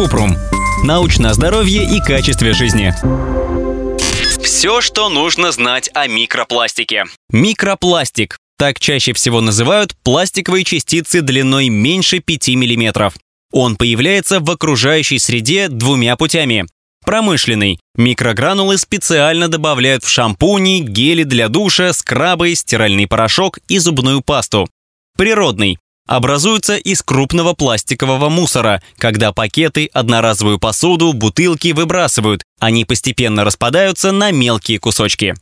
Купрум. Научное здоровье и качестве жизни. Все, что нужно знать о микропластике. Микропластик. Так чаще всего называют пластиковые частицы длиной меньше 5 мм. Он появляется в окружающей среде двумя путями. Промышленный. Микрогранулы специально добавляют в шампуни, гели для душа, скрабы, стиральный порошок и зубную пасту. Природный. Образуются из крупного пластикового мусора, когда пакеты, одноразовую посуду, бутылки выбрасывают. Они постепенно распадаются на мелкие кусочки.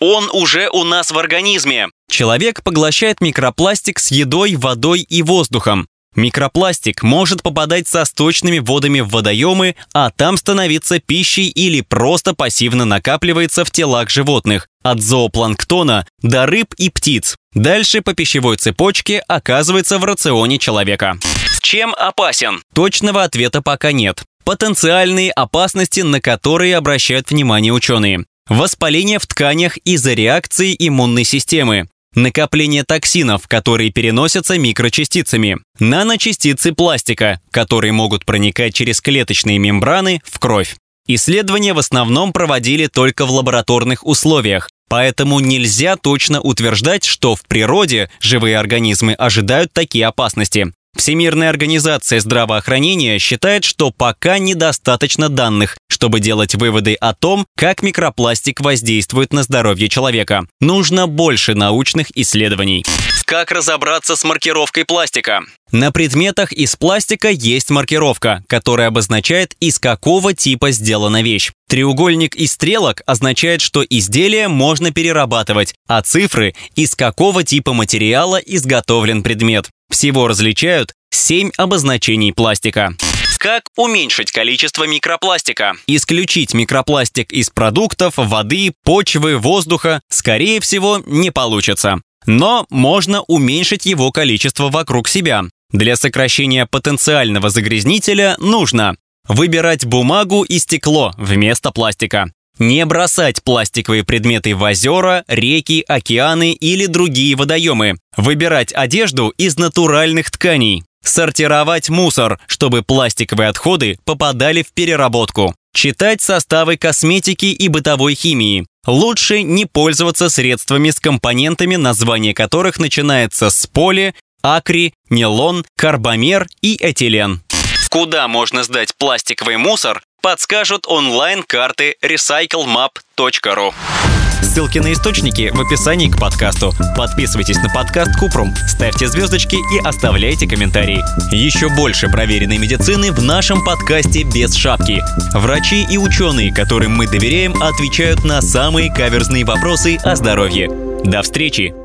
Он уже у нас в организме. Человек поглощает микропластик с едой, водой и воздухом. Микропластик может попадать со сточными водами в водоемы, а там становиться пищей или просто пассивно накапливается в телах животных, от зоопланктона до рыб и птиц. Дальше по пищевой цепочке оказывается в рационе человека. Чем опасен? Точного ответа пока нет. Потенциальные опасности, на которые обращают внимание ученые. Воспаление в тканях из-за реакции иммунной системы, накопление токсинов, которые переносятся микрочастицами, наночастицы пластика, которые могут проникать через клеточные мембраны в кровь. Исследования в основном проводили только в лабораторных условиях, поэтому нельзя точно утверждать, что в природе живые организмы ожидают такие опасности. Всемирная организация здравоохранения считает, что пока недостаточно данных, чтобы делать выводы о том, как микропластик воздействует на здоровье человека. Нужно больше научных исследований. Как разобраться с маркировкой пластика? На предметах из пластика есть маркировка, которая обозначает, из какого типа сделана вещь. Треугольник из стрелок означает, что изделие можно перерабатывать, а цифры – из какого типа материала изготовлен предмет. Всего различают 7 обозначений пластика. Как уменьшить количество микропластика? Исключить микропластик из продуктов, воды, почвы, воздуха, скорее всего, не получится. Но можно уменьшить его количество вокруг себя. Для сокращения потенциального загрязнителя нужно выбирать бумагу и стекло вместо пластика, не бросать пластиковые предметы в озера, реки, океаны или другие водоемы. Выбирать одежду из натуральных тканей. Сортировать мусор, чтобы пластиковые отходы попадали в переработку. Читать составы косметики и бытовой химии. Лучше не пользоваться средствами с компонентами, название которых начинается с поли, акри, нейлон, карбомер и этилен. Куда можно сдать пластиковый мусор, подскажут онлайн-карты recyclemap.ru. Ссылки на источники в описании к подкасту. Подписывайтесь на подкаст Купрум, ставьте звездочки и оставляйте комментарии. Еще больше проверенной медицины в нашем подкасте «Без шапки». Врачи и ученые, которым мы доверяем, отвечают на самые каверзные вопросы о здоровье. До встречи!